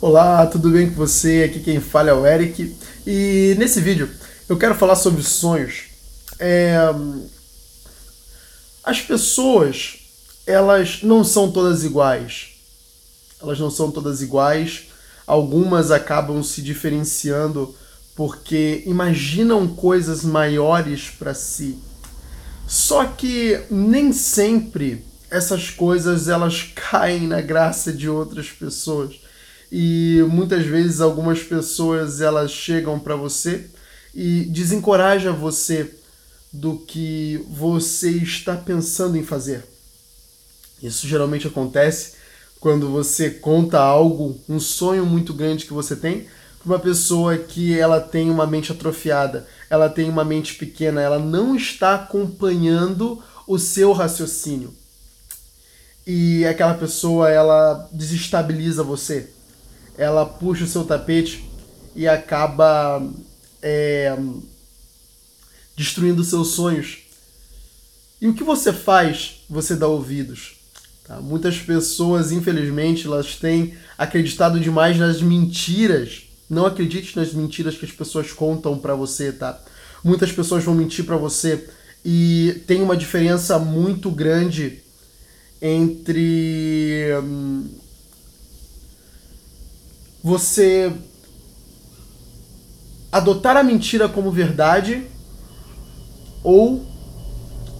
Olá, tudo bem com você? Aqui quem fala é o Eric e nesse vídeo eu quero falar sobre sonhos. É... As pessoas, elas não são todas iguais. Elas não são todas iguais. Algumas acabam se diferenciando porque imaginam coisas maiores para si. Só que nem sempre essas coisas elas caem na graça de outras pessoas e muitas vezes algumas pessoas elas chegam para você e desencoraja você do que você está pensando em fazer. Isso geralmente acontece quando você conta algo, um sonho muito grande que você tem, para uma pessoa que ela tem uma mente atrofiada, ela tem uma mente pequena, ela não está acompanhando o seu raciocínio. E aquela pessoa ela desestabiliza você ela puxa o seu tapete e acaba é, destruindo seus sonhos. E o que você faz? Você dá ouvidos. Tá? Muitas pessoas, infelizmente, elas têm acreditado demais nas mentiras. Não acredite nas mentiras que as pessoas contam para você, tá? Muitas pessoas vão mentir para você e tem uma diferença muito grande entre hum, você adotar a mentira como verdade ou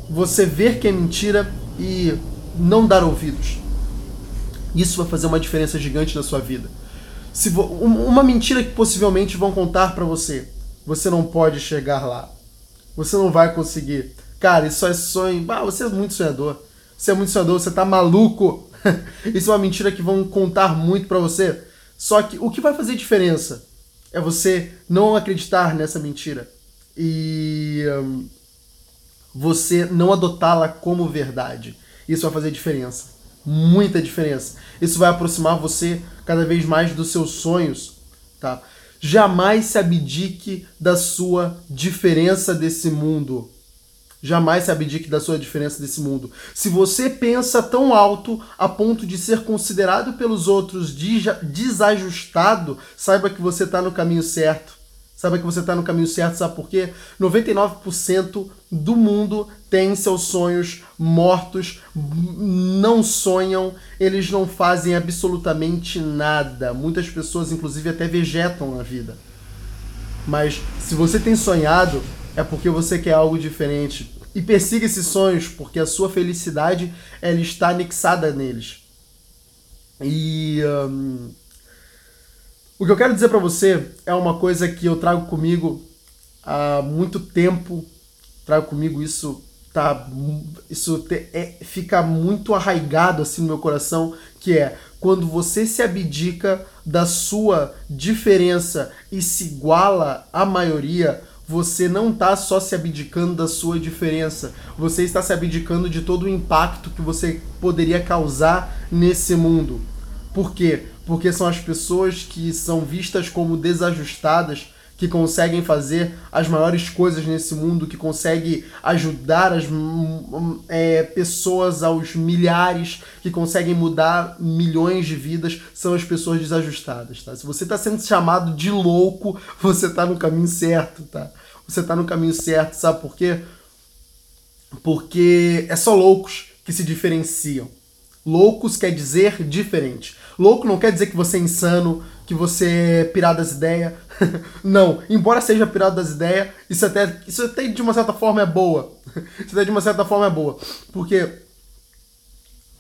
você ver que é mentira e não dar ouvidos. Isso vai fazer uma diferença gigante na sua vida. Se uma mentira que possivelmente vão contar para você, você não pode chegar lá. Você não vai conseguir. Cara, isso é sonho. Ah, você é muito sonhador. Você é muito sonhador, você tá maluco. isso é uma mentira que vão contar muito para você. Só que o que vai fazer diferença é você não acreditar nessa mentira e um, você não adotá-la como verdade. Isso vai fazer diferença. Muita diferença. Isso vai aproximar você cada vez mais dos seus sonhos, tá? Jamais se abdique da sua diferença desse mundo. Jamais se abdique da sua diferença desse mundo. Se você pensa tão alto a ponto de ser considerado pelos outros desajustado, saiba que você está no caminho certo. Saiba que você está no caminho certo, sabe por quê? 99% do mundo tem seus sonhos mortos, não sonham, eles não fazem absolutamente nada. Muitas pessoas, inclusive, até vegetam na vida. Mas se você tem sonhado, é porque você quer algo diferente. E persiga esses sonhos, porque a sua felicidade ela está anexada neles. E um, o que eu quero dizer para você é uma coisa que eu trago comigo há muito tempo. Trago comigo isso tá isso te, é, fica muito arraigado assim no meu coração, que é quando você se abdica da sua diferença e se iguala à maioria, você não está só se abdicando da sua diferença, você está se abdicando de todo o impacto que você poderia causar nesse mundo. Por quê? Porque são as pessoas que são vistas como desajustadas que conseguem fazer as maiores coisas nesse mundo, que conseguem ajudar as é, pessoas aos milhares, que conseguem mudar milhões de vidas, são as pessoas desajustadas, tá? Se você está sendo chamado de louco, você está no caminho certo, tá? Você está no caminho certo, sabe por quê? Porque é só loucos que se diferenciam. Loucos quer dizer diferente. Louco não quer dizer que você é insano, que você é pirado das ideias. não, embora seja pirado das ideias, isso até, isso até de uma certa forma é boa. isso até de uma certa forma é boa. Porque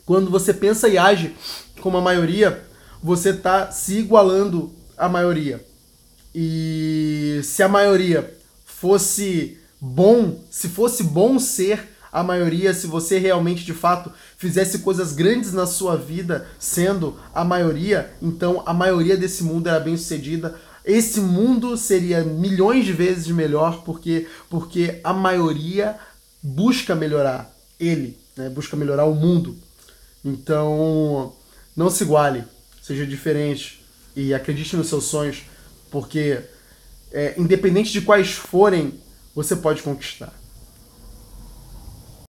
quando você pensa e age como a maioria, você está se igualando à maioria. E se a maioria fosse bom, se fosse bom ser a maioria, se você realmente de fato fizesse coisas grandes na sua vida sendo a maioria, então a maioria desse mundo era bem sucedida. Esse mundo seria milhões de vezes melhor porque, porque a maioria busca melhorar ele, né? busca melhorar o mundo. Então, não se iguale, seja diferente e acredite nos seus sonhos, porque é, independente de quais forem, você pode conquistar.